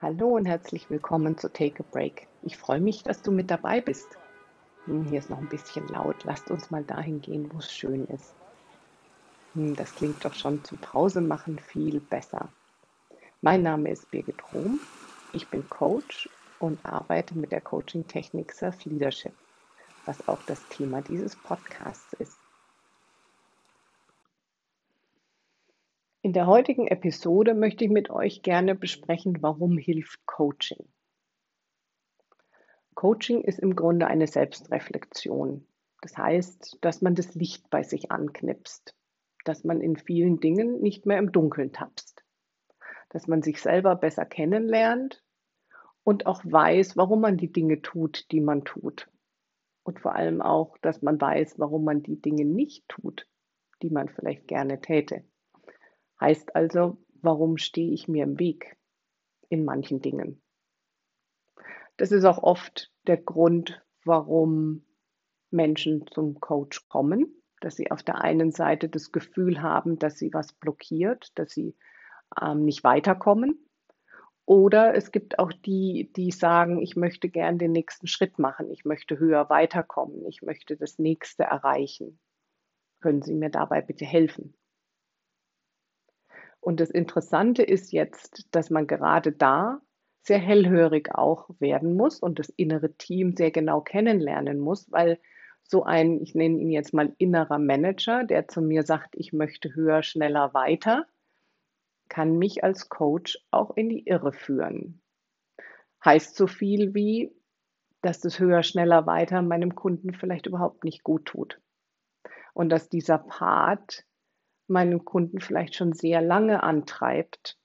Hallo und herzlich willkommen zu Take a Break. Ich freue mich, dass du mit dabei bist. Hm, hier ist noch ein bisschen laut. Lasst uns mal dahin gehen, wo es schön ist. Hm, das klingt doch schon zum Pause machen viel besser. Mein Name ist Birgit Rom. Ich bin Coach und arbeite mit der Coaching-Technik Self Leadership, was auch das Thema dieses Podcasts ist. In der heutigen Episode möchte ich mit euch gerne besprechen, warum hilft Coaching. Coaching ist im Grunde eine Selbstreflexion. Das heißt, dass man das Licht bei sich anknipst, dass man in vielen Dingen nicht mehr im Dunkeln tapst, dass man sich selber besser kennenlernt und auch weiß, warum man die Dinge tut, die man tut. Und vor allem auch, dass man weiß, warum man die Dinge nicht tut, die man vielleicht gerne täte. Heißt also, warum stehe ich mir im Weg in manchen Dingen? Das ist auch oft der Grund, warum Menschen zum Coach kommen, dass sie auf der einen Seite das Gefühl haben, dass sie was blockiert, dass sie ähm, nicht weiterkommen. Oder es gibt auch die, die sagen, ich möchte gern den nächsten Schritt machen, ich möchte höher weiterkommen, ich möchte das nächste erreichen. Können Sie mir dabei bitte helfen? Und das Interessante ist jetzt, dass man gerade da sehr hellhörig auch werden muss und das innere Team sehr genau kennenlernen muss, weil so ein, ich nenne ihn jetzt mal innerer Manager, der zu mir sagt, ich möchte höher, schneller, weiter, kann mich als Coach auch in die Irre führen. Heißt so viel wie, dass das höher, schneller, weiter meinem Kunden vielleicht überhaupt nicht gut tut. Und dass dieser Part meinen Kunden vielleicht schon sehr lange antreibt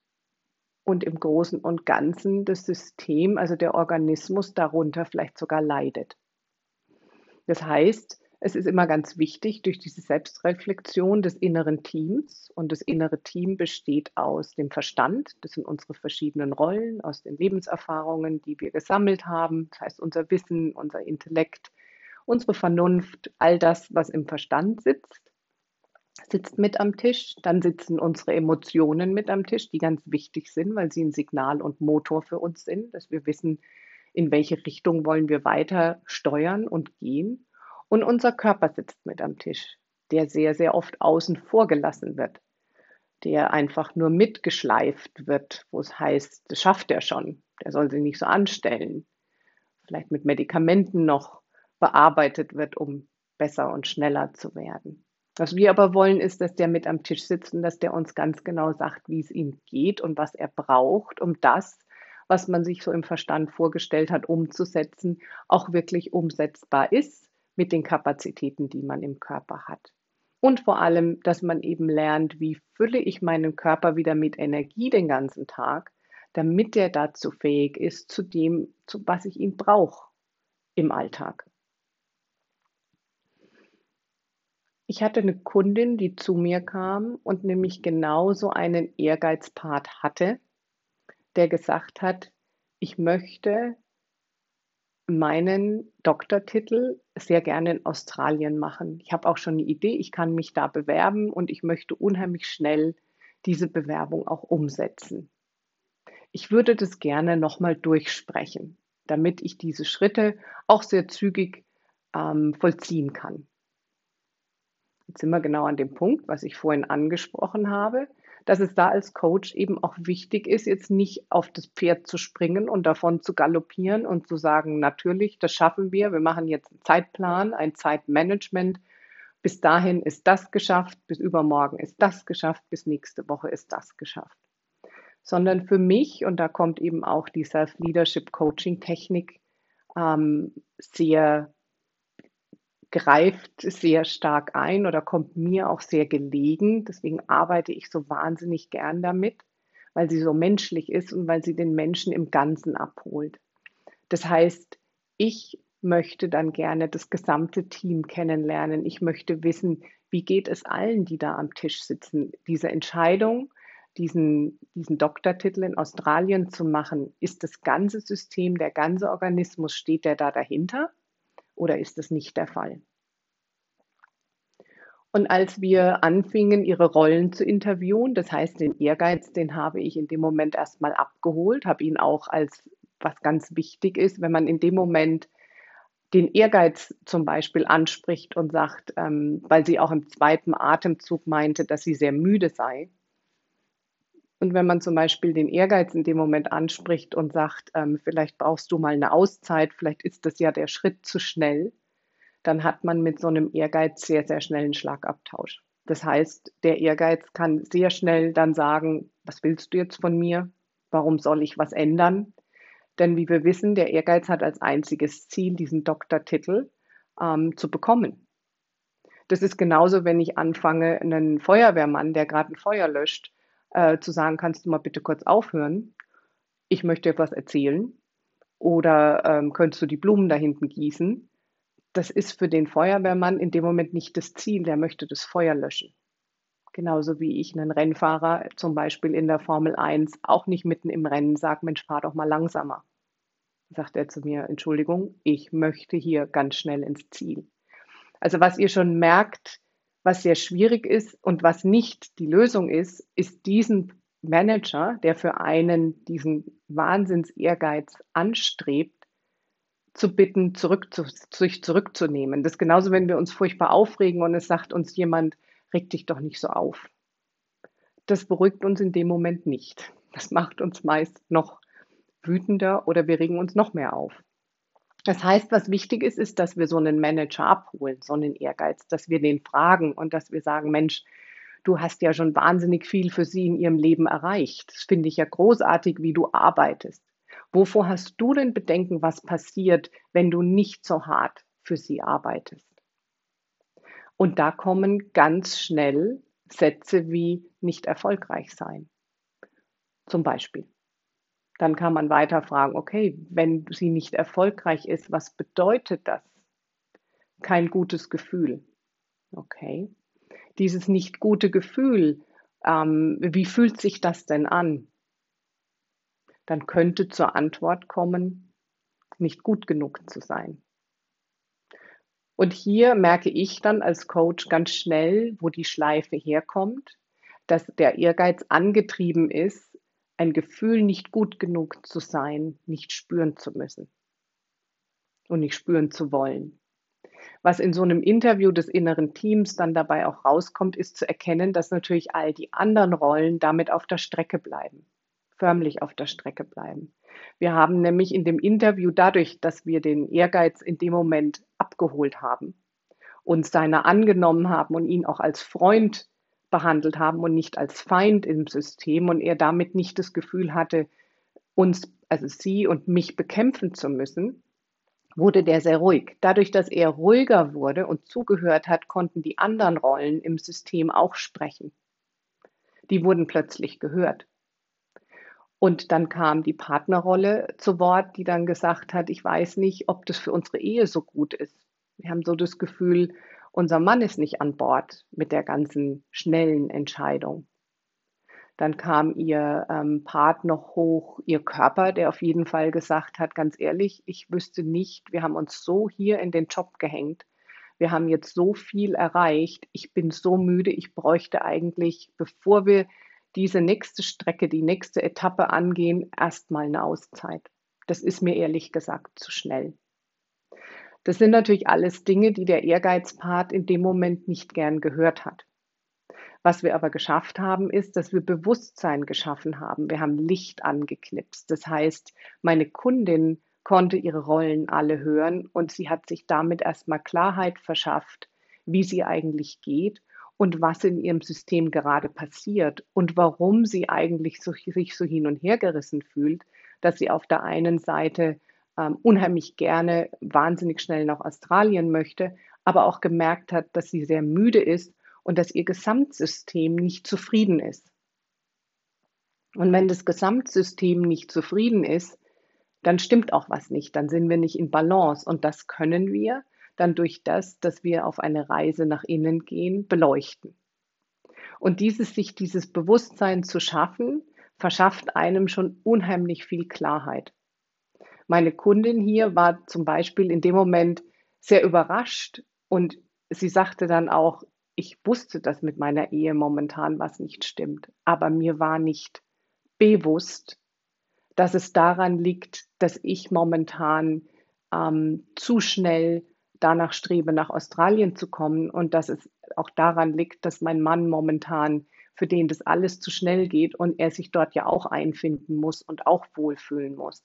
und im Großen und Ganzen das System, also der Organismus darunter vielleicht sogar leidet. Das heißt, es ist immer ganz wichtig durch diese Selbstreflexion des inneren Teams und das innere Team besteht aus dem Verstand, das sind unsere verschiedenen Rollen, aus den Lebenserfahrungen, die wir gesammelt haben, das heißt unser Wissen, unser Intellekt, unsere Vernunft, all das, was im Verstand sitzt sitzt mit am Tisch. Dann sitzen unsere Emotionen mit am Tisch, die ganz wichtig sind, weil sie ein Signal und Motor für uns sind, dass wir wissen, in welche Richtung wollen wir weiter steuern und gehen. Und unser Körper sitzt mit am Tisch, der sehr, sehr oft außen vor gelassen wird, der einfach nur mitgeschleift wird, wo es heißt, das schafft er schon, der soll sich nicht so anstellen, vielleicht mit Medikamenten noch bearbeitet wird, um besser und schneller zu werden. Was wir aber wollen, ist, dass der mit am Tisch sitzt und dass der uns ganz genau sagt, wie es ihm geht und was er braucht, um das, was man sich so im Verstand vorgestellt hat, umzusetzen, auch wirklich umsetzbar ist mit den Kapazitäten, die man im Körper hat. Und vor allem, dass man eben lernt, wie fülle ich meinen Körper wieder mit Energie den ganzen Tag, damit er dazu fähig ist, zu dem, zu was ich ihn brauche im Alltag. Ich hatte eine Kundin, die zu mir kam und nämlich genau so einen Ehrgeizpart hatte, der gesagt hat: „Ich möchte meinen Doktortitel sehr gerne in Australien machen. Ich habe auch schon eine Idee, ich kann mich da bewerben und ich möchte unheimlich schnell diese Bewerbung auch umsetzen. Ich würde das gerne noch mal durchsprechen, damit ich diese Schritte auch sehr zügig, ähm, vollziehen kann.“ Jetzt sind wir genau an dem Punkt, was ich vorhin angesprochen habe, dass es da als Coach eben auch wichtig ist, jetzt nicht auf das Pferd zu springen und davon zu galoppieren und zu sagen, natürlich, das schaffen wir, wir machen jetzt einen Zeitplan, ein Zeitmanagement. Bis dahin ist das geschafft, bis übermorgen ist das geschafft, bis nächste Woche ist das geschafft. Sondern für mich, und da kommt eben auch die Self-Leadership Coaching Technik ähm, sehr greift sehr stark ein oder kommt mir auch sehr gelegen. Deswegen arbeite ich so wahnsinnig gern damit, weil sie so menschlich ist und weil sie den Menschen im Ganzen abholt. Das heißt, ich möchte dann gerne das gesamte Team kennenlernen. Ich möchte wissen, wie geht es allen, die da am Tisch sitzen. Diese Entscheidung, diesen, diesen Doktortitel in Australien zu machen, ist das ganze System, der ganze Organismus, steht der da dahinter? Oder ist das nicht der Fall? Und als wir anfingen, ihre Rollen zu interviewen, das heißt, den Ehrgeiz, den habe ich in dem Moment erstmal abgeholt, habe ihn auch als was ganz wichtig ist, wenn man in dem Moment den Ehrgeiz zum Beispiel anspricht und sagt, ähm, weil sie auch im zweiten Atemzug meinte, dass sie sehr müde sei. Und wenn man zum Beispiel den Ehrgeiz in dem Moment anspricht und sagt, ähm, vielleicht brauchst du mal eine Auszeit, vielleicht ist das ja der Schritt zu schnell, dann hat man mit so einem Ehrgeiz sehr, sehr schnell einen Schlagabtausch. Das heißt, der Ehrgeiz kann sehr schnell dann sagen, was willst du jetzt von mir? Warum soll ich was ändern? Denn wie wir wissen, der Ehrgeiz hat als einziges Ziel, diesen Doktortitel ähm, zu bekommen. Das ist genauso, wenn ich anfange, einen Feuerwehrmann, der gerade ein Feuer löscht, äh, zu sagen, kannst du mal bitte kurz aufhören? Ich möchte etwas erzählen. Oder ähm, könntest du die Blumen da hinten gießen? Das ist für den Feuerwehrmann in dem Moment nicht das Ziel, der möchte das Feuer löschen. Genauso wie ich einen Rennfahrer zum Beispiel in der Formel 1 auch nicht mitten im Rennen sage, Mensch, fahr doch mal langsamer. Sagt er zu mir, Entschuldigung, ich möchte hier ganz schnell ins Ziel. Also was ihr schon merkt, was sehr schwierig ist und was nicht die Lösung ist, ist diesen Manager, der für einen diesen Wahnsinns-Ehrgeiz anstrebt, zu bitten, zurück zu, sich zurückzunehmen. Das ist genauso, wenn wir uns furchtbar aufregen und es sagt uns jemand, reg dich doch nicht so auf. Das beruhigt uns in dem Moment nicht. Das macht uns meist noch wütender oder wir regen uns noch mehr auf. Das heißt, was wichtig ist, ist, dass wir so einen Manager abholen, so einen Ehrgeiz, dass wir den fragen und dass wir sagen, Mensch, du hast ja schon wahnsinnig viel für sie in ihrem Leben erreicht. Das finde ich ja großartig, wie du arbeitest. Wovor hast du denn Bedenken, was passiert, wenn du nicht so hart für sie arbeitest? Und da kommen ganz schnell Sätze wie nicht erfolgreich sein. Zum Beispiel. Dann kann man weiter fragen, okay, wenn sie nicht erfolgreich ist, was bedeutet das? Kein gutes Gefühl. Okay. Dieses nicht gute Gefühl, ähm, wie fühlt sich das denn an? Dann könnte zur Antwort kommen, nicht gut genug zu sein. Und hier merke ich dann als Coach ganz schnell, wo die Schleife herkommt, dass der Ehrgeiz angetrieben ist, ein Gefühl nicht gut genug zu sein, nicht spüren zu müssen und nicht spüren zu wollen. Was in so einem Interview des inneren Teams dann dabei auch rauskommt, ist zu erkennen, dass natürlich all die anderen Rollen damit auf der Strecke bleiben, förmlich auf der Strecke bleiben. Wir haben nämlich in dem Interview dadurch, dass wir den Ehrgeiz in dem Moment abgeholt haben, uns seiner angenommen haben und ihn auch als Freund behandelt haben und nicht als Feind im System und er damit nicht das Gefühl hatte, uns, also sie und mich bekämpfen zu müssen, wurde der sehr ruhig. Dadurch, dass er ruhiger wurde und zugehört hat, konnten die anderen Rollen im System auch sprechen. Die wurden plötzlich gehört. Und dann kam die Partnerrolle zu Wort, die dann gesagt hat, ich weiß nicht, ob das für unsere Ehe so gut ist. Wir haben so das Gefühl, unser Mann ist nicht an Bord mit der ganzen schnellen Entscheidung. Dann kam ihr ähm, Part noch hoch, ihr Körper, der auf jeden Fall gesagt hat, ganz ehrlich, ich wüsste nicht, wir haben uns so hier in den Job gehängt. Wir haben jetzt so viel erreicht. Ich bin so müde. Ich bräuchte eigentlich, bevor wir diese nächste Strecke, die nächste Etappe angehen, erstmal eine Auszeit. Das ist mir ehrlich gesagt zu schnell. Das sind natürlich alles Dinge, die der Ehrgeizpart in dem Moment nicht gern gehört hat. Was wir aber geschafft haben, ist, dass wir Bewusstsein geschaffen haben. Wir haben Licht angeknipst. Das heißt, meine Kundin konnte ihre Rollen alle hören und sie hat sich damit erstmal Klarheit verschafft, wie sie eigentlich geht und was in ihrem System gerade passiert und warum sie eigentlich so, sich so hin und her gerissen fühlt, dass sie auf der einen Seite ähm, unheimlich gerne wahnsinnig schnell nach Australien möchte, aber auch gemerkt hat, dass sie sehr müde ist und dass ihr Gesamtsystem nicht zufrieden ist. Und wenn das Gesamtsystem nicht zufrieden ist, dann stimmt auch was nicht, dann sind wir nicht in Balance und das können wir, dann durch das, dass wir auf eine Reise nach innen gehen, beleuchten. Und dieses, sich dieses Bewusstsein zu schaffen, verschafft einem schon unheimlich viel Klarheit. Meine Kundin hier war zum Beispiel in dem Moment sehr überrascht und sie sagte dann auch, ich wusste, dass mit meiner Ehe momentan was nicht stimmt, aber mir war nicht bewusst, dass es daran liegt, dass ich momentan ähm, zu schnell danach strebe, nach Australien zu kommen und dass es auch daran liegt, dass mein Mann momentan, für den das alles zu schnell geht und er sich dort ja auch einfinden muss und auch wohlfühlen muss.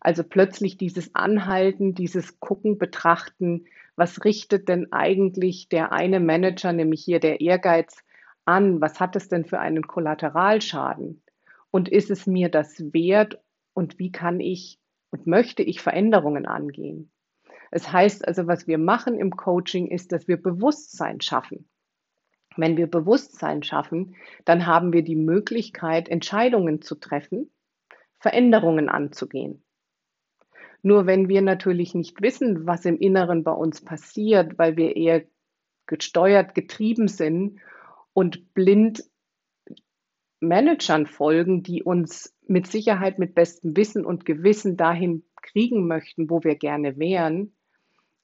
Also plötzlich dieses Anhalten, dieses Gucken, Betrachten, was richtet denn eigentlich der eine Manager, nämlich hier der Ehrgeiz, an? Was hat es denn für einen Kollateralschaden? Und ist es mir das wert? Und wie kann ich und möchte ich Veränderungen angehen? Es heißt also, was wir machen im Coaching ist, dass wir Bewusstsein schaffen. Wenn wir Bewusstsein schaffen, dann haben wir die Möglichkeit, Entscheidungen zu treffen, Veränderungen anzugehen. Nur wenn wir natürlich nicht wissen, was im Inneren bei uns passiert, weil wir eher gesteuert, getrieben sind und blind Managern folgen, die uns mit Sicherheit mit bestem Wissen und Gewissen dahin kriegen möchten, wo wir gerne wären,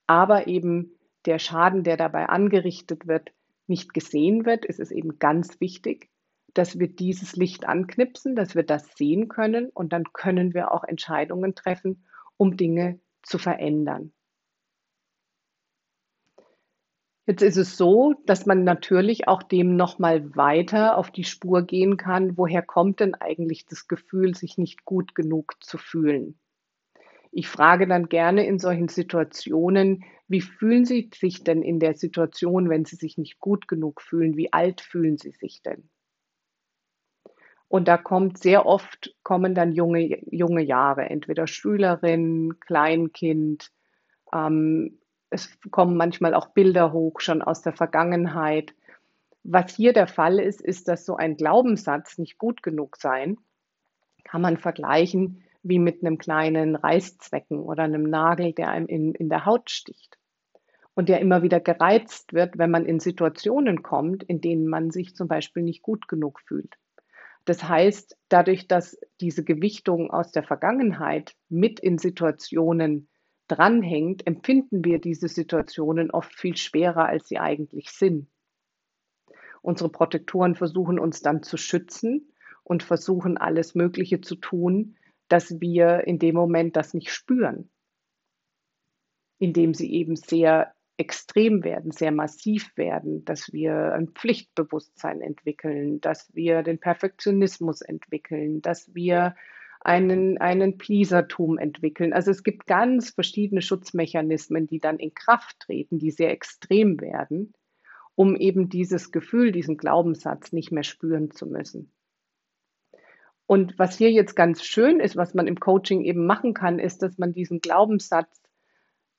aber eben der Schaden, der dabei angerichtet wird, nicht gesehen wird, ist es eben ganz wichtig, dass wir dieses Licht anknipsen, dass wir das sehen können und dann können wir auch Entscheidungen treffen um Dinge zu verändern. Jetzt ist es so, dass man natürlich auch dem nochmal weiter auf die Spur gehen kann. Woher kommt denn eigentlich das Gefühl, sich nicht gut genug zu fühlen? Ich frage dann gerne in solchen Situationen, wie fühlen Sie sich denn in der Situation, wenn Sie sich nicht gut genug fühlen? Wie alt fühlen Sie sich denn? Und da kommt sehr oft, kommen dann junge, junge Jahre, entweder Schülerin, Kleinkind. Ähm, es kommen manchmal auch Bilder hoch, schon aus der Vergangenheit. Was hier der Fall ist, ist, dass so ein Glaubenssatz nicht gut genug sein, kann man vergleichen wie mit einem kleinen Reißzwecken oder einem Nagel, der einem in, in der Haut sticht und der immer wieder gereizt wird, wenn man in Situationen kommt, in denen man sich zum Beispiel nicht gut genug fühlt. Das heißt, dadurch, dass diese Gewichtung aus der Vergangenheit mit in Situationen dranhängt, empfinden wir diese Situationen oft viel schwerer, als sie eigentlich sind. Unsere Protektoren versuchen uns dann zu schützen und versuchen alles Mögliche zu tun, dass wir in dem Moment das nicht spüren, indem sie eben sehr extrem werden, sehr massiv werden, dass wir ein Pflichtbewusstsein entwickeln, dass wir den Perfektionismus entwickeln, dass wir einen, einen Pleasertum entwickeln. Also es gibt ganz verschiedene Schutzmechanismen, die dann in Kraft treten, die sehr extrem werden, um eben dieses Gefühl, diesen Glaubenssatz nicht mehr spüren zu müssen. Und was hier jetzt ganz schön ist, was man im Coaching eben machen kann, ist, dass man diesen Glaubenssatz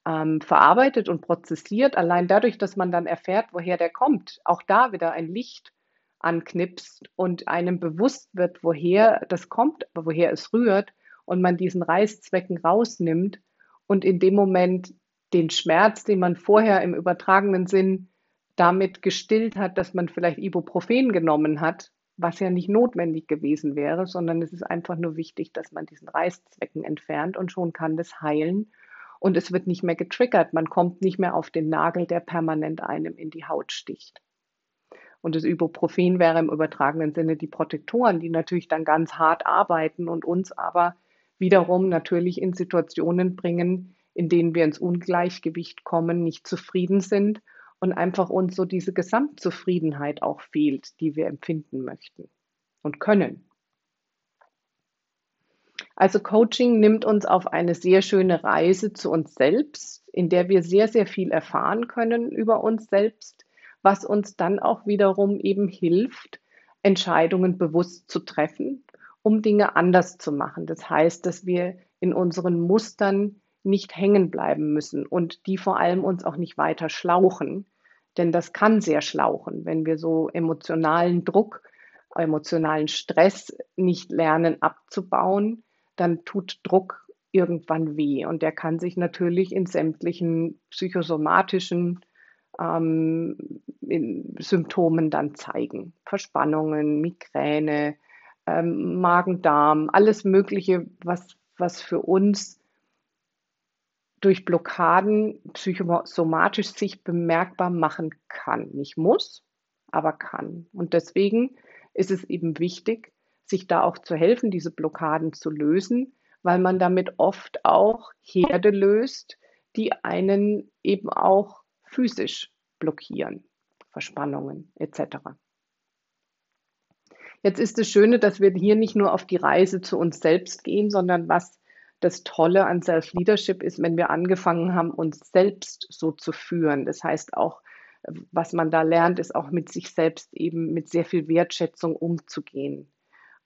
ähm, verarbeitet und prozessiert, allein dadurch, dass man dann erfährt, woher der kommt, auch da wieder ein Licht anknipst und einem bewusst wird, woher das kommt, woher es rührt und man diesen Reißzwecken rausnimmt und in dem Moment den Schmerz, den man vorher im übertragenen Sinn damit gestillt hat, dass man vielleicht Ibuprofen genommen hat, was ja nicht notwendig gewesen wäre, sondern es ist einfach nur wichtig, dass man diesen Reißzwecken entfernt und schon kann das heilen und es wird nicht mehr getriggert. Man kommt nicht mehr auf den Nagel, der permanent einem in die Haut sticht. Und das Ibuprofen wäre im übertragenen Sinne die Protektoren, die natürlich dann ganz hart arbeiten und uns aber wiederum natürlich in Situationen bringen, in denen wir ins Ungleichgewicht kommen, nicht zufrieden sind und einfach uns so diese Gesamtzufriedenheit auch fehlt, die wir empfinden möchten und können. Also Coaching nimmt uns auf eine sehr schöne Reise zu uns selbst, in der wir sehr, sehr viel erfahren können über uns selbst, was uns dann auch wiederum eben hilft, Entscheidungen bewusst zu treffen, um Dinge anders zu machen. Das heißt, dass wir in unseren Mustern nicht hängen bleiben müssen und die vor allem uns auch nicht weiter schlauchen, denn das kann sehr schlauchen, wenn wir so emotionalen Druck, emotionalen Stress nicht lernen abzubauen, dann tut Druck irgendwann weh. Und der kann sich natürlich in sämtlichen psychosomatischen ähm, Symptomen dann zeigen. Verspannungen, Migräne, ähm, Magen-Darm, alles Mögliche, was, was für uns durch Blockaden psychosomatisch sich bemerkbar machen kann. Nicht muss, aber kann. Und deswegen ist es eben wichtig, sich da auch zu helfen, diese Blockaden zu lösen, weil man damit oft auch Herde löst, die einen eben auch physisch blockieren, Verspannungen etc. Jetzt ist das Schöne, dass wir hier nicht nur auf die Reise zu uns selbst gehen, sondern was das Tolle an Self-Leadership ist, wenn wir angefangen haben, uns selbst so zu führen. Das heißt auch, was man da lernt, ist auch mit sich selbst eben mit sehr viel Wertschätzung umzugehen,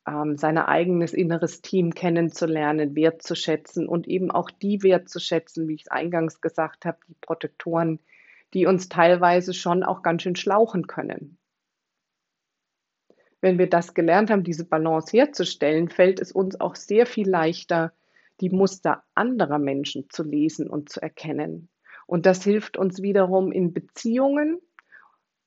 ähm, sein eigenes inneres Team kennenzulernen, wertzuschätzen und eben auch die wertzuschätzen, wie ich es eingangs gesagt habe, die Protektoren, die uns teilweise schon auch ganz schön schlauchen können. Wenn wir das gelernt haben, diese Balance herzustellen, fällt es uns auch sehr viel leichter, die Muster anderer Menschen zu lesen und zu erkennen. Und das hilft uns wiederum in Beziehungen,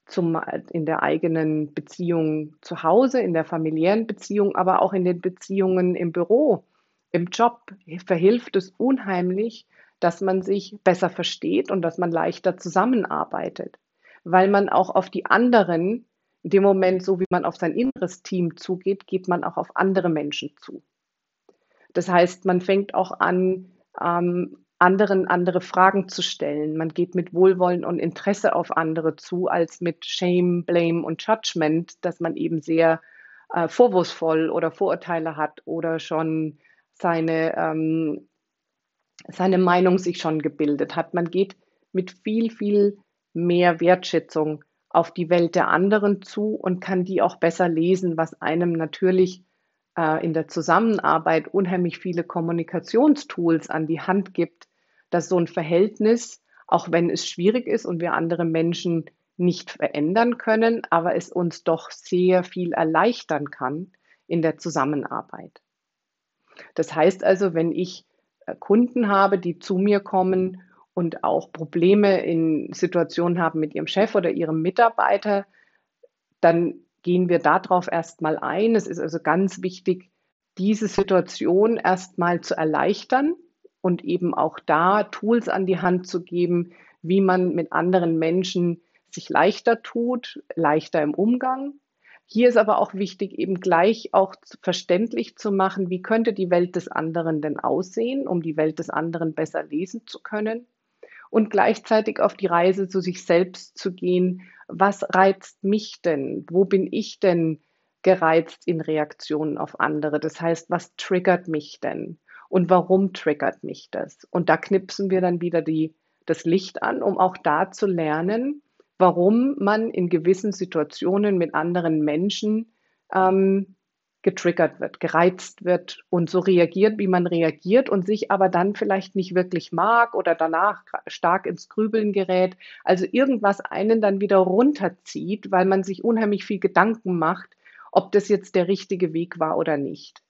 zum, in der eigenen Beziehung zu Hause, in der familiären Beziehung, aber auch in den Beziehungen im Büro, im Job, verhilft es unheimlich, dass man sich besser versteht und dass man leichter zusammenarbeitet, weil man auch auf die anderen, in dem Moment, so wie man auf sein inneres Team zugeht, geht man auch auf andere Menschen zu. Das heißt, man fängt auch an, ähm, anderen andere Fragen zu stellen. Man geht mit Wohlwollen und Interesse auf andere zu, als mit Shame, Blame und Judgment, dass man eben sehr äh, vorwurfsvoll oder Vorurteile hat oder schon seine, ähm, seine Meinung sich schon gebildet hat. Man geht mit viel, viel mehr Wertschätzung auf die Welt der anderen zu und kann die auch besser lesen, was einem natürlich äh, in der Zusammenarbeit unheimlich viele Kommunikationstools an die Hand gibt, dass so ein Verhältnis, auch wenn es schwierig ist und wir andere Menschen nicht verändern können, aber es uns doch sehr viel erleichtern kann in der Zusammenarbeit. Das heißt also, wenn ich äh, Kunden habe, die zu mir kommen und auch Probleme in Situationen haben mit ihrem Chef oder ihrem Mitarbeiter, dann gehen wir darauf erstmal ein. Es ist also ganz wichtig, diese Situation erstmal zu erleichtern und eben auch da Tools an die Hand zu geben, wie man mit anderen Menschen sich leichter tut, leichter im Umgang. Hier ist aber auch wichtig, eben gleich auch verständlich zu machen, wie könnte die Welt des anderen denn aussehen, um die Welt des anderen besser lesen zu können und gleichzeitig auf die Reise zu sich selbst zu gehen. Was reizt mich denn? Wo bin ich denn gereizt in Reaktionen auf andere? Das heißt, was triggert mich denn? Und warum triggert mich das? Und da knipsen wir dann wieder die, das Licht an, um auch da zu lernen, warum man in gewissen Situationen mit anderen Menschen ähm, getriggert wird, gereizt wird und so reagiert, wie man reagiert und sich aber dann vielleicht nicht wirklich mag oder danach stark ins Grübeln gerät. Also irgendwas einen dann wieder runterzieht, weil man sich unheimlich viel Gedanken macht, ob das jetzt der richtige Weg war oder nicht.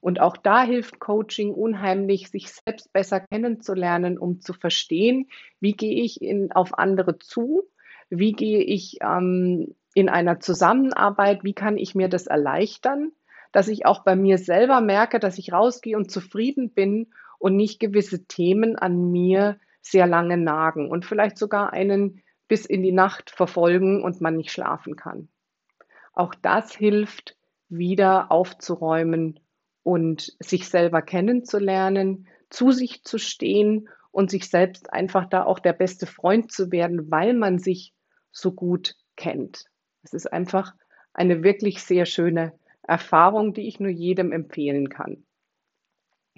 Und auch da hilft Coaching unheimlich, sich selbst besser kennenzulernen, um zu verstehen, wie gehe ich in, auf andere zu, wie gehe ich ähm, in einer Zusammenarbeit, wie kann ich mir das erleichtern? Dass ich auch bei mir selber merke, dass ich rausgehe und zufrieden bin und nicht gewisse Themen an mir sehr lange nagen und vielleicht sogar einen bis in die Nacht verfolgen und man nicht schlafen kann. Auch das hilft, wieder aufzuräumen und sich selber kennenzulernen, zu sich zu stehen und sich selbst einfach da auch der beste Freund zu werden, weil man sich so gut kennt. Es ist einfach eine wirklich sehr schöne Erfahrung, die ich nur jedem empfehlen kann.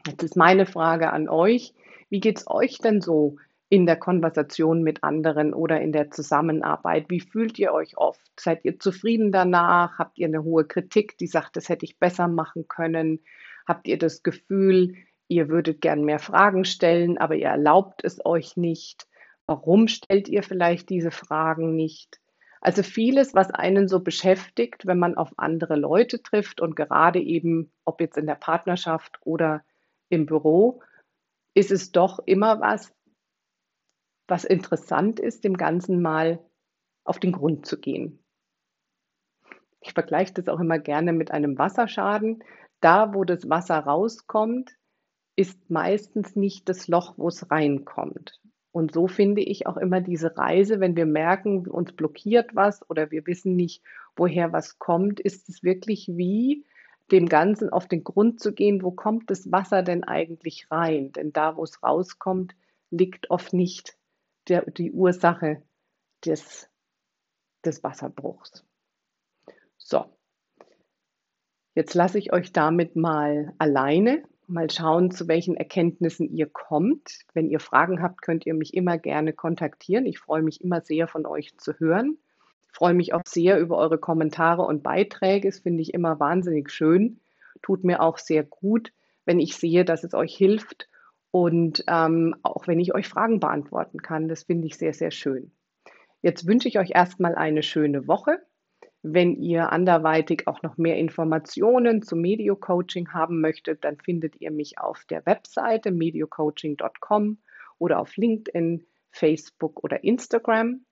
Jetzt ist meine Frage an euch. Wie geht es euch denn so in der Konversation mit anderen oder in der Zusammenarbeit? Wie fühlt ihr euch oft? Seid ihr zufrieden danach? Habt ihr eine hohe Kritik, die sagt, das hätte ich besser machen können? Habt ihr das Gefühl, ihr würdet gern mehr Fragen stellen, aber ihr erlaubt es euch nicht? Warum stellt ihr vielleicht diese Fragen nicht? Also vieles, was einen so beschäftigt, wenn man auf andere Leute trifft und gerade eben, ob jetzt in der Partnerschaft oder im Büro, ist es doch immer was, was interessant ist, dem Ganzen mal auf den Grund zu gehen. Ich vergleiche das auch immer gerne mit einem Wasserschaden. Da, wo das Wasser rauskommt, ist meistens nicht das Loch, wo es reinkommt. Und so finde ich auch immer diese Reise, wenn wir merken, uns blockiert was oder wir wissen nicht, woher was kommt, ist es wirklich wie dem Ganzen auf den Grund zu gehen, wo kommt das Wasser denn eigentlich rein? Denn da, wo es rauskommt, liegt oft nicht der, die Ursache des, des Wasserbruchs. So, jetzt lasse ich euch damit mal alleine mal schauen, zu welchen Erkenntnissen ihr kommt. Wenn ihr Fragen habt, könnt ihr mich immer gerne kontaktieren. Ich freue mich immer sehr, von euch zu hören. Ich freue mich auch sehr über eure Kommentare und Beiträge. Das finde ich immer wahnsinnig schön. Tut mir auch sehr gut, wenn ich sehe, dass es euch hilft und ähm, auch wenn ich euch Fragen beantworten kann. Das finde ich sehr, sehr schön. Jetzt wünsche ich euch erstmal eine schöne Woche. Wenn ihr anderweitig auch noch mehr Informationen zum Medio-Coaching haben möchtet, dann findet ihr mich auf der Webseite mediocoaching.com oder auf LinkedIn, Facebook oder Instagram.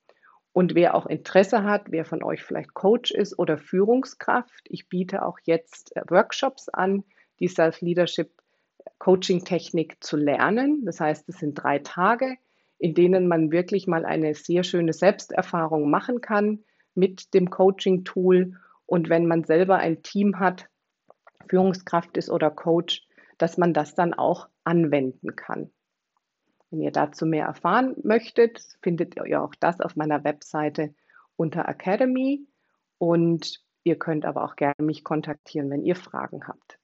Und wer auch Interesse hat, wer von euch vielleicht Coach ist oder Führungskraft, ich biete auch jetzt äh, Workshops an, die Self-Leadership Coaching-Technik zu lernen. Das heißt, es sind drei Tage, in denen man wirklich mal eine sehr schöne Selbsterfahrung machen kann, mit dem Coaching-Tool und wenn man selber ein Team hat, Führungskraft ist oder Coach, dass man das dann auch anwenden kann. Wenn ihr dazu mehr erfahren möchtet, findet ihr auch das auf meiner Webseite unter Academy und ihr könnt aber auch gerne mich kontaktieren, wenn ihr Fragen habt.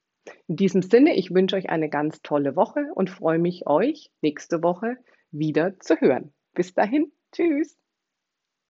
In diesem Sinne, ich wünsche euch eine ganz tolle Woche und freue mich, euch nächste Woche wieder zu hören. Bis dahin, tschüss.